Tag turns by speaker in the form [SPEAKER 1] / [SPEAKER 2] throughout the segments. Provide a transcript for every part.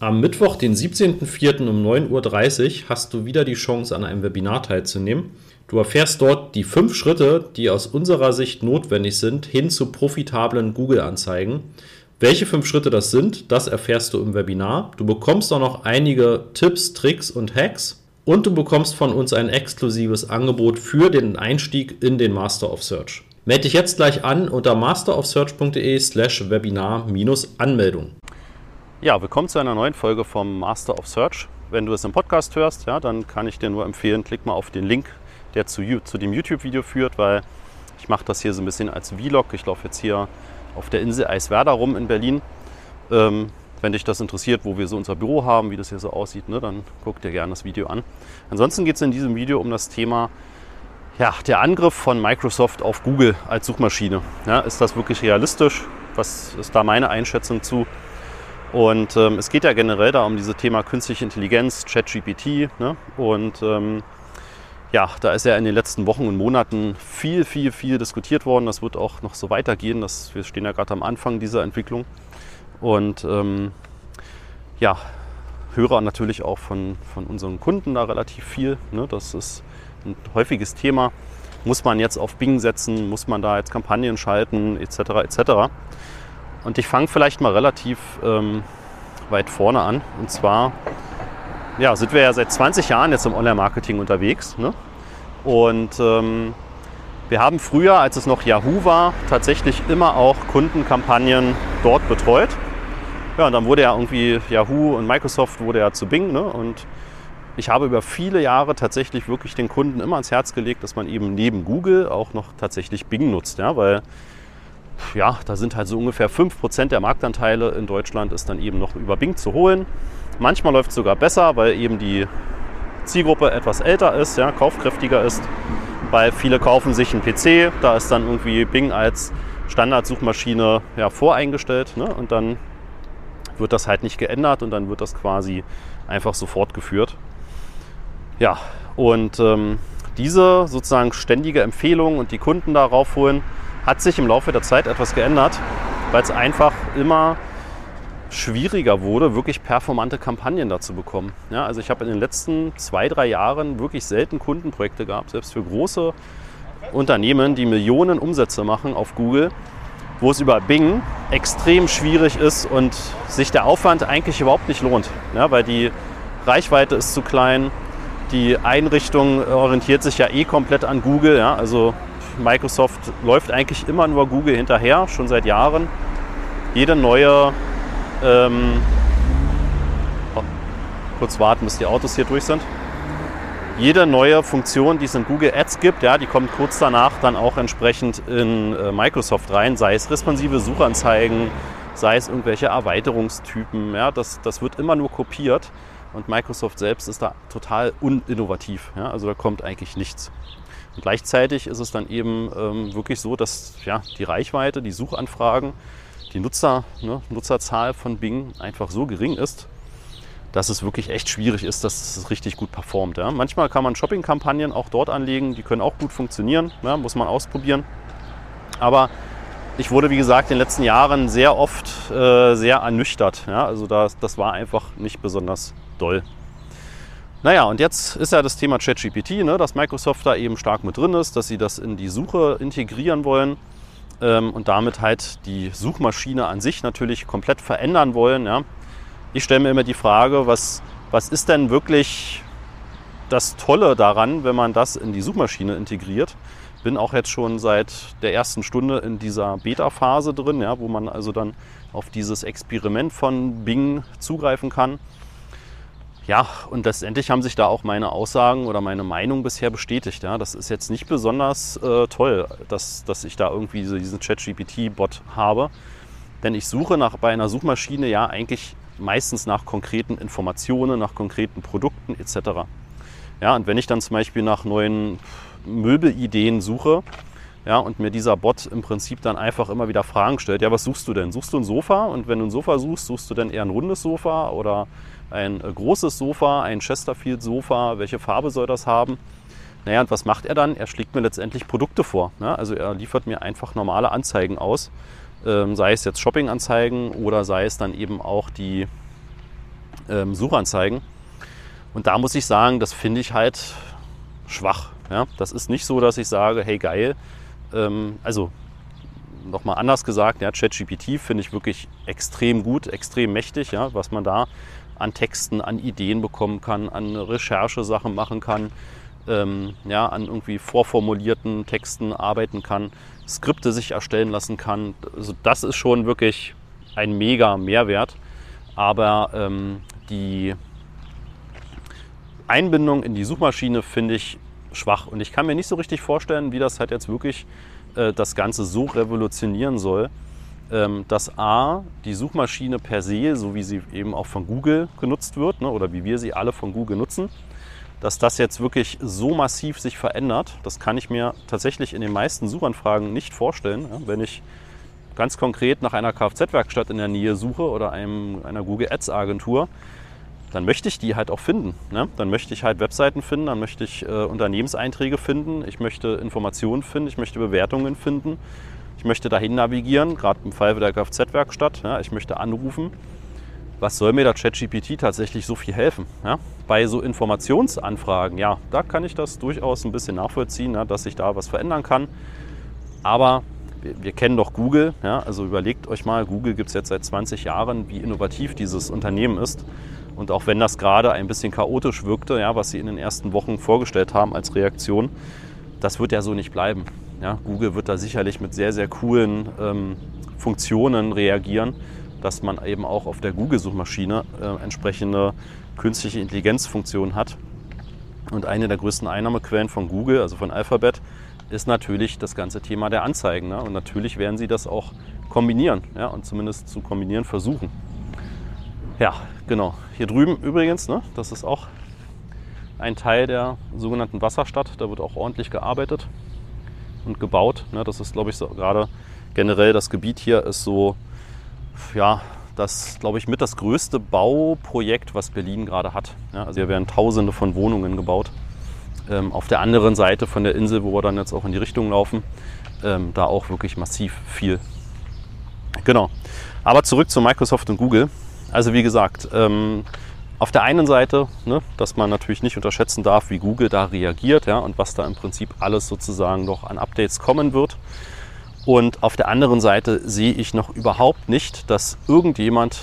[SPEAKER 1] Am Mittwoch, den 17.04. um 9.30 Uhr hast du wieder die Chance, an einem Webinar teilzunehmen. Du erfährst dort die fünf Schritte, die aus unserer Sicht notwendig sind, hin zu profitablen Google-Anzeigen. Welche fünf Schritte das sind, das erfährst du im Webinar. Du bekommst auch noch einige Tipps, Tricks und Hacks und du bekommst von uns ein exklusives Angebot für den Einstieg in den Master of Search. Melde dich jetzt gleich an unter masterofsearch.de slash Webinar-Anmeldung.
[SPEAKER 2] Ja, willkommen zu einer neuen Folge vom Master of Search. Wenn du es im Podcast hörst, ja, dann kann ich dir nur empfehlen, klick mal auf den Link, der zu, zu dem YouTube-Video führt, weil ich mache das hier so ein bisschen als Vlog. Ich laufe jetzt hier auf der Insel Eiswerder rum in Berlin. Ähm, wenn dich das interessiert, wo wir so unser Büro haben, wie das hier so aussieht, ne, dann guck dir gerne das Video an. Ansonsten geht es in diesem Video um das Thema ja, der Angriff von Microsoft auf Google als Suchmaschine. Ja, ist das wirklich realistisch? Was ist da meine Einschätzung zu? Und ähm, es geht ja generell da um dieses Thema künstliche Intelligenz, ChatGPT. Ne? Und ähm, ja, da ist ja in den letzten Wochen und Monaten viel, viel, viel diskutiert worden. Das wird auch noch so weitergehen. Das, wir stehen ja gerade am Anfang dieser Entwicklung. Und ähm, ja, höre natürlich auch von, von unseren Kunden da relativ viel. Ne? Das ist ein häufiges Thema. Muss man jetzt auf Bing setzen? Muss man da jetzt Kampagnen schalten? Etc. etc. Und ich fange vielleicht mal relativ ähm, weit vorne an. Und zwar ja, sind wir ja seit 20 Jahren jetzt im Online-Marketing unterwegs. Ne? Und ähm, wir haben früher, als es noch Yahoo war, tatsächlich immer auch Kundenkampagnen dort betreut. Ja, und dann wurde ja irgendwie Yahoo und Microsoft wurde ja zu Bing. Ne? Und ich habe über viele Jahre tatsächlich wirklich den Kunden immer ans Herz gelegt, dass man eben neben Google auch noch tatsächlich Bing nutzt. Ja? Weil ja, da sind halt so ungefähr 5% der Marktanteile in Deutschland ist dann eben noch über Bing zu holen. Manchmal läuft es sogar besser, weil eben die Zielgruppe etwas älter ist, ja, kaufkräftiger ist. Weil viele kaufen sich einen PC, da ist dann irgendwie Bing als Standardsuchmaschine ja, voreingestellt ne? und dann wird das halt nicht geändert und dann wird das quasi einfach so fortgeführt. Ja, und ähm, diese sozusagen ständige Empfehlung und die Kunden darauf holen, hat sich im Laufe der Zeit etwas geändert, weil es einfach immer schwieriger wurde, wirklich performante Kampagnen dazu bekommen. Ja, also ich habe in den letzten zwei, drei Jahren wirklich selten Kundenprojekte gehabt, selbst für große Unternehmen, die Millionen Umsätze machen auf Google, wo es über Bing extrem schwierig ist und sich der Aufwand eigentlich überhaupt nicht lohnt, ja, weil die Reichweite ist zu klein, die Einrichtung orientiert sich ja eh komplett an Google, ja, also Microsoft läuft eigentlich immer nur Google hinterher, schon seit Jahren. Jede neue, ähm, kurz warten, bis die Autos hier durch sind. Jede neue Funktion, die es in Google Ads gibt, ja, die kommt kurz danach dann auch entsprechend in äh, Microsoft rein, sei es responsive Suchanzeigen, sei es irgendwelche Erweiterungstypen. Ja, das, das wird immer nur kopiert und Microsoft selbst ist da total uninnovativ. Ja, also da kommt eigentlich nichts. Und gleichzeitig ist es dann eben ähm, wirklich so, dass ja, die Reichweite, die Suchanfragen, die Nutzer, ne, Nutzerzahl von Bing einfach so gering ist, dass es wirklich echt schwierig ist, dass es richtig gut performt. Ja. Manchmal kann man Shopping-Kampagnen auch dort anlegen, die können auch gut funktionieren, ja, muss man ausprobieren. Aber ich wurde, wie gesagt, in den letzten Jahren sehr oft äh, sehr ernüchtert. Ja. Also das, das war einfach nicht besonders doll. Naja, und jetzt ist ja das Thema ChatGPT, ne, dass Microsoft da eben stark mit drin ist, dass sie das in die Suche integrieren wollen ähm, und damit halt die Suchmaschine an sich natürlich komplett verändern wollen. Ja. Ich stelle mir immer die Frage, was, was ist denn wirklich das Tolle daran, wenn man das in die Suchmaschine integriert? Bin auch jetzt schon seit der ersten Stunde in dieser Beta-Phase drin, ja, wo man also dann auf dieses Experiment von Bing zugreifen kann. Ja, und letztendlich haben sich da auch meine Aussagen oder meine Meinung bisher bestätigt. Ja. Das ist jetzt nicht besonders äh, toll, dass, dass ich da irgendwie so diesen ChatGPT-Bot habe. Denn ich suche nach, bei einer Suchmaschine ja eigentlich meistens nach konkreten Informationen, nach konkreten Produkten etc. Ja, und wenn ich dann zum Beispiel nach neuen Möbelideen suche, ja, und mir dieser Bot im Prinzip dann einfach immer wieder Fragen stellt, ja, was suchst du denn? Suchst du ein Sofa? Und wenn du ein Sofa suchst, suchst du denn eher ein rundes Sofa oder ein äh, großes Sofa, ein Chesterfield-Sofa, welche Farbe soll das haben? Naja, und was macht er dann? Er schlägt mir letztendlich Produkte vor. Ne? Also er liefert mir einfach normale Anzeigen aus, ähm, sei es jetzt Shopping-Anzeigen oder sei es dann eben auch die ähm, Suchanzeigen. Und da muss ich sagen, das finde ich halt schwach. Ja? Das ist nicht so, dass ich sage, hey geil, ähm, also nochmal anders gesagt, ja, ChatGPT finde ich wirklich extrem gut, extrem mächtig, ja, was man da an Texten, an Ideen bekommen kann, an Recherchesachen machen kann, ähm, ja, an irgendwie vorformulierten Texten arbeiten kann, Skripte sich erstellen lassen kann. Also das ist schon wirklich ein mega Mehrwert. Aber ähm, die Einbindung in die Suchmaschine finde ich schwach. Und ich kann mir nicht so richtig vorstellen, wie das halt jetzt wirklich äh, das Ganze so revolutionieren soll, dass A, die Suchmaschine per se, so wie sie eben auch von Google genutzt wird, ne, oder wie wir sie alle von Google nutzen, dass das jetzt wirklich so massiv sich verändert, das kann ich mir tatsächlich in den meisten Suchanfragen nicht vorstellen. Wenn ich ganz konkret nach einer Kfz-Werkstatt in der Nähe suche oder einem, einer Google Ads-Agentur, dann möchte ich die halt auch finden. Ne? Dann möchte ich halt Webseiten finden, dann möchte ich äh, Unternehmenseinträge finden, ich möchte Informationen finden, ich möchte Bewertungen finden, ich möchte dahin navigieren, gerade im Fall der Kfz-Werkstatt, ja? ich möchte anrufen. Was soll mir der ChatGPT tatsächlich so viel helfen? Ja? Bei so Informationsanfragen, ja, da kann ich das durchaus ein bisschen nachvollziehen, ja, dass sich da was verändern kann. Aber wir, wir kennen doch Google, also überlegt euch mal, Google gibt es jetzt seit 20 Jahren, wie innovativ dieses Unternehmen ist. Und auch wenn das gerade ein bisschen chaotisch wirkte, was sie in den ersten Wochen vorgestellt haben als Reaktion, das wird ja so nicht bleiben. Ja, Google wird da sicherlich mit sehr, sehr coolen ähm, Funktionen reagieren, dass man eben auch auf der Google-Suchmaschine äh, entsprechende künstliche Intelligenzfunktionen hat. Und eine der größten Einnahmequellen von Google, also von Alphabet, ist natürlich das ganze Thema der Anzeigen. Ne? Und natürlich werden sie das auch kombinieren ja? und zumindest zu kombinieren versuchen. Ja, genau. Hier drüben übrigens, ne, das ist auch ein Teil der sogenannten Wasserstadt. Da wird auch ordentlich gearbeitet und gebaut. Ne, das ist, glaube ich, so, gerade generell das Gebiet hier ist so, ja, das, glaube ich, mit das größte Bauprojekt, was Berlin gerade hat. Ja, also hier werden Tausende von Wohnungen gebaut. Ähm, auf der anderen Seite von der Insel, wo wir dann jetzt auch in die Richtung laufen, ähm, da auch wirklich massiv viel. Genau. Aber zurück zu Microsoft und Google. Also wie gesagt, ähm, auf der einen Seite, ne, dass man natürlich nicht unterschätzen darf, wie Google da reagiert ja, und was da im Prinzip alles sozusagen noch an Updates kommen wird. Und auf der anderen Seite sehe ich noch überhaupt nicht, dass irgendjemand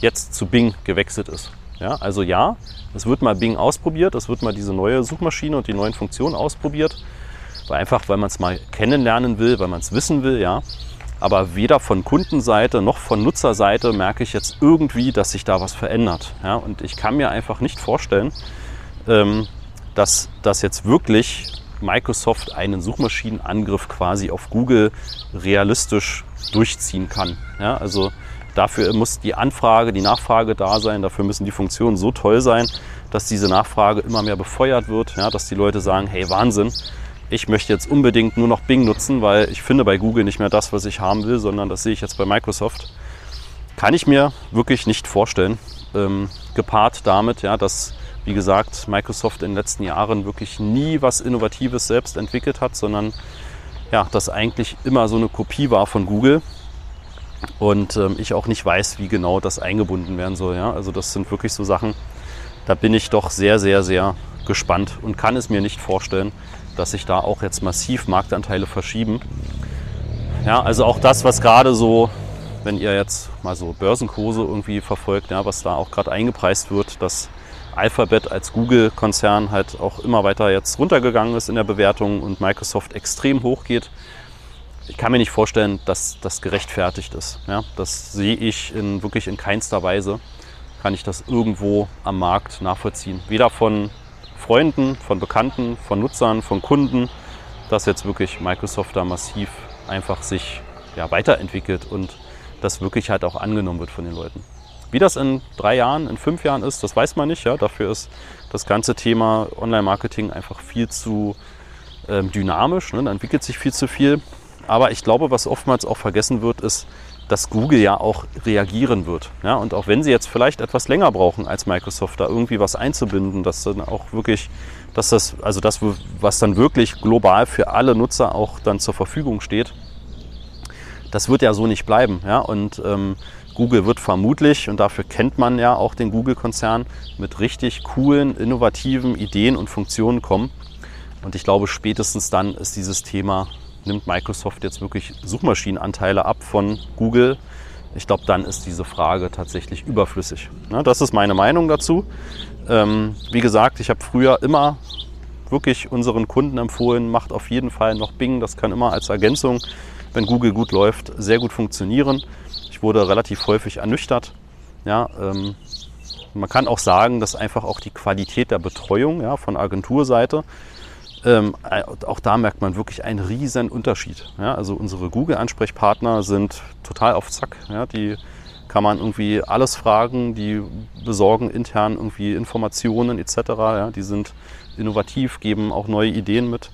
[SPEAKER 2] jetzt zu Bing gewechselt ist. Ja, also ja, es wird mal Bing ausprobiert, es wird mal diese neue Suchmaschine und die neuen Funktionen ausprobiert, weil einfach, weil man es mal kennenlernen will, weil man es wissen will, ja. Aber weder von Kundenseite noch von Nutzerseite merke ich jetzt irgendwie, dass sich da was verändert. Ja, und ich kann mir einfach nicht vorstellen, ähm, dass das jetzt wirklich Microsoft einen Suchmaschinenangriff quasi auf Google realistisch durchziehen kann. Ja, also dafür muss die Anfrage, die Nachfrage da sein, dafür müssen die Funktionen so toll sein, dass diese Nachfrage immer mehr befeuert wird, ja, dass die Leute sagen, hey Wahnsinn, ich möchte jetzt unbedingt nur noch Bing nutzen, weil ich finde bei Google nicht mehr das, was ich haben will, sondern das sehe ich jetzt bei Microsoft. Kann ich mir wirklich nicht vorstellen. Ähm, gepaart damit, ja, dass, wie gesagt, Microsoft in den letzten Jahren wirklich nie was Innovatives selbst entwickelt hat, sondern ja, das eigentlich immer so eine Kopie war von Google. Und ähm, ich auch nicht weiß, wie genau das eingebunden werden soll. Ja? Also das sind wirklich so Sachen, da bin ich doch sehr, sehr, sehr gespannt und kann es mir nicht vorstellen, dass sich da auch jetzt massiv Marktanteile verschieben. Ja, also auch das, was gerade so, wenn ihr jetzt mal so Börsenkurse irgendwie verfolgt, ja, was da auch gerade eingepreist wird, dass Alphabet als Google-Konzern halt auch immer weiter jetzt runtergegangen ist in der Bewertung und Microsoft extrem hoch geht. Ich kann mir nicht vorstellen, dass das gerechtfertigt ist. Ja, das sehe ich in, wirklich in keinster Weise. Kann ich das irgendwo am Markt nachvollziehen. Weder von Freunden, von Bekannten, von Nutzern, von Kunden, dass jetzt wirklich Microsoft da massiv einfach sich ja, weiterentwickelt und das wirklich halt auch angenommen wird von den Leuten. Wie das in drei Jahren, in fünf Jahren ist, das weiß man nicht. Ja? Dafür ist das ganze Thema Online-Marketing einfach viel zu ähm, dynamisch. Ne? Da entwickelt sich viel zu viel. Aber ich glaube, was oftmals auch vergessen wird, ist, dass Google ja auch reagieren wird. Ja, und auch wenn sie jetzt vielleicht etwas länger brauchen als Microsoft, da irgendwie was einzubinden, dass dann auch wirklich, dass das, also das, was dann wirklich global für alle Nutzer auch dann zur Verfügung steht, das wird ja so nicht bleiben. Ja? Und ähm, Google wird vermutlich, und dafür kennt man ja auch den Google-Konzern, mit richtig coolen, innovativen Ideen und Funktionen kommen. Und ich glaube, spätestens dann ist dieses Thema, nimmt Microsoft jetzt wirklich Suchmaschinenanteile ab von Google. Ich glaube, dann ist diese Frage tatsächlich überflüssig. Ja, das ist meine Meinung dazu. Ähm, wie gesagt, ich habe früher immer wirklich unseren Kunden empfohlen, macht auf jeden Fall noch Bing. Das kann immer als Ergänzung, wenn Google gut läuft, sehr gut funktionieren. Ich wurde relativ häufig ernüchtert. Ja, ähm, man kann auch sagen, dass einfach auch die Qualität der Betreuung ja, von Agenturseite, ähm, auch da merkt man wirklich einen riesen Unterschied. Ja, also unsere Google-Ansprechpartner sind total auf Zack. Ja, die kann man irgendwie alles fragen, die besorgen intern irgendwie Informationen etc. Ja, die sind innovativ, geben auch neue Ideen mit.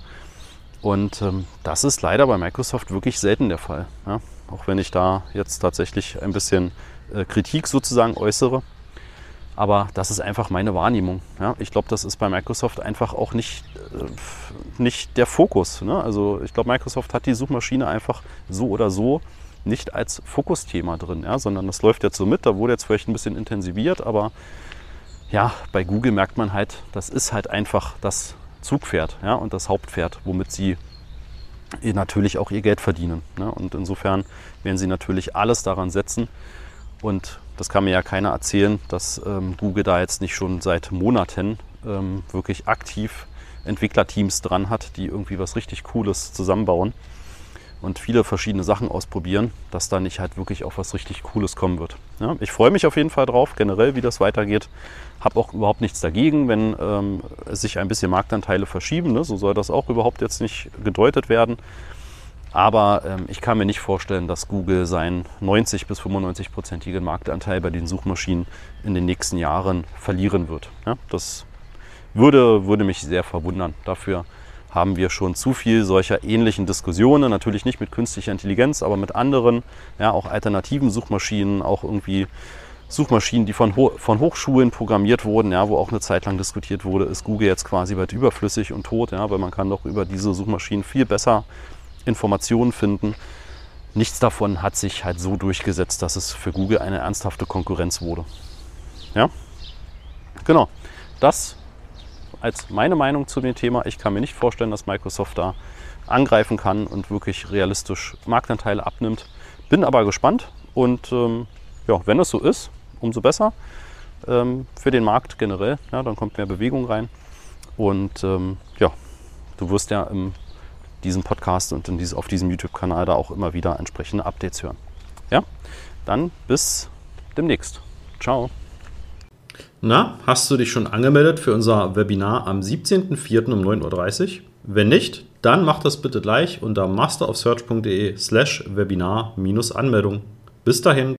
[SPEAKER 2] Und ähm, das ist leider bei Microsoft wirklich selten der Fall. Auch wenn ich da jetzt tatsächlich ein bisschen äh, Kritik sozusagen äußere. Aber das ist einfach meine Wahrnehmung. Ja? Ich glaube, das ist bei Microsoft einfach auch nicht, äh, nicht der Fokus. Ne? Also ich glaube, Microsoft hat die Suchmaschine einfach so oder so nicht als Fokusthema drin, ja? sondern das läuft jetzt so mit. Da wurde jetzt vielleicht ein bisschen intensiviert, aber ja, bei Google merkt man halt, das ist halt einfach das Zugpferd ja, und das Hauptpferd, womit sie natürlich auch ihr Geld verdienen. Ne? Und insofern werden sie natürlich alles daran setzen. Und das kann mir ja keiner erzählen, dass ähm, Google da jetzt nicht schon seit Monaten ähm, wirklich aktiv Entwicklerteams dran hat, die irgendwie was richtig Cooles zusammenbauen und viele verschiedene Sachen ausprobieren, dass da nicht halt wirklich auf was richtig Cooles kommen wird. Ja, ich freue mich auf jeden Fall drauf, generell, wie das weitergeht. Habe auch überhaupt nichts dagegen, wenn ähm, sich ein bisschen Marktanteile verschieben. Ne? So soll das auch überhaupt jetzt nicht gedeutet werden. Aber ähm, ich kann mir nicht vorstellen, dass Google seinen 90 bis 95-prozentigen Marktanteil bei den Suchmaschinen in den nächsten Jahren verlieren wird. Ja, das würde, würde mich sehr verwundern. Dafür haben wir schon zu viel solcher ähnlichen Diskussionen, natürlich nicht mit künstlicher Intelligenz, aber mit anderen, ja, auch alternativen Suchmaschinen, auch irgendwie Suchmaschinen, die von, Ho von Hochschulen programmiert wurden, ja, wo auch eine Zeit lang diskutiert wurde, ist Google jetzt quasi bald überflüssig und tot, ja, weil man kann doch über diese Suchmaschinen viel besser Informationen finden. Nichts davon hat sich halt so durchgesetzt, dass es für Google eine ernsthafte Konkurrenz wurde. Ja, genau. Das als meine Meinung zu dem Thema. Ich kann mir nicht vorstellen, dass Microsoft da angreifen kann und wirklich realistisch Marktanteile abnimmt. Bin aber gespannt und ähm, ja, wenn es so ist, umso besser ähm, für den Markt generell. Ja, dann kommt mehr Bewegung rein und ähm, ja, du wirst ja in diesem Podcast und in dieses, auf diesem YouTube-Kanal da auch immer wieder entsprechende Updates hören. Ja, dann bis demnächst. Ciao.
[SPEAKER 1] Na, hast du dich schon angemeldet für unser Webinar am 17.04. um 9.30 Uhr? Wenn nicht, dann mach das bitte gleich unter masterofsearch.de slash Webinar-Anmeldung. Bis dahin.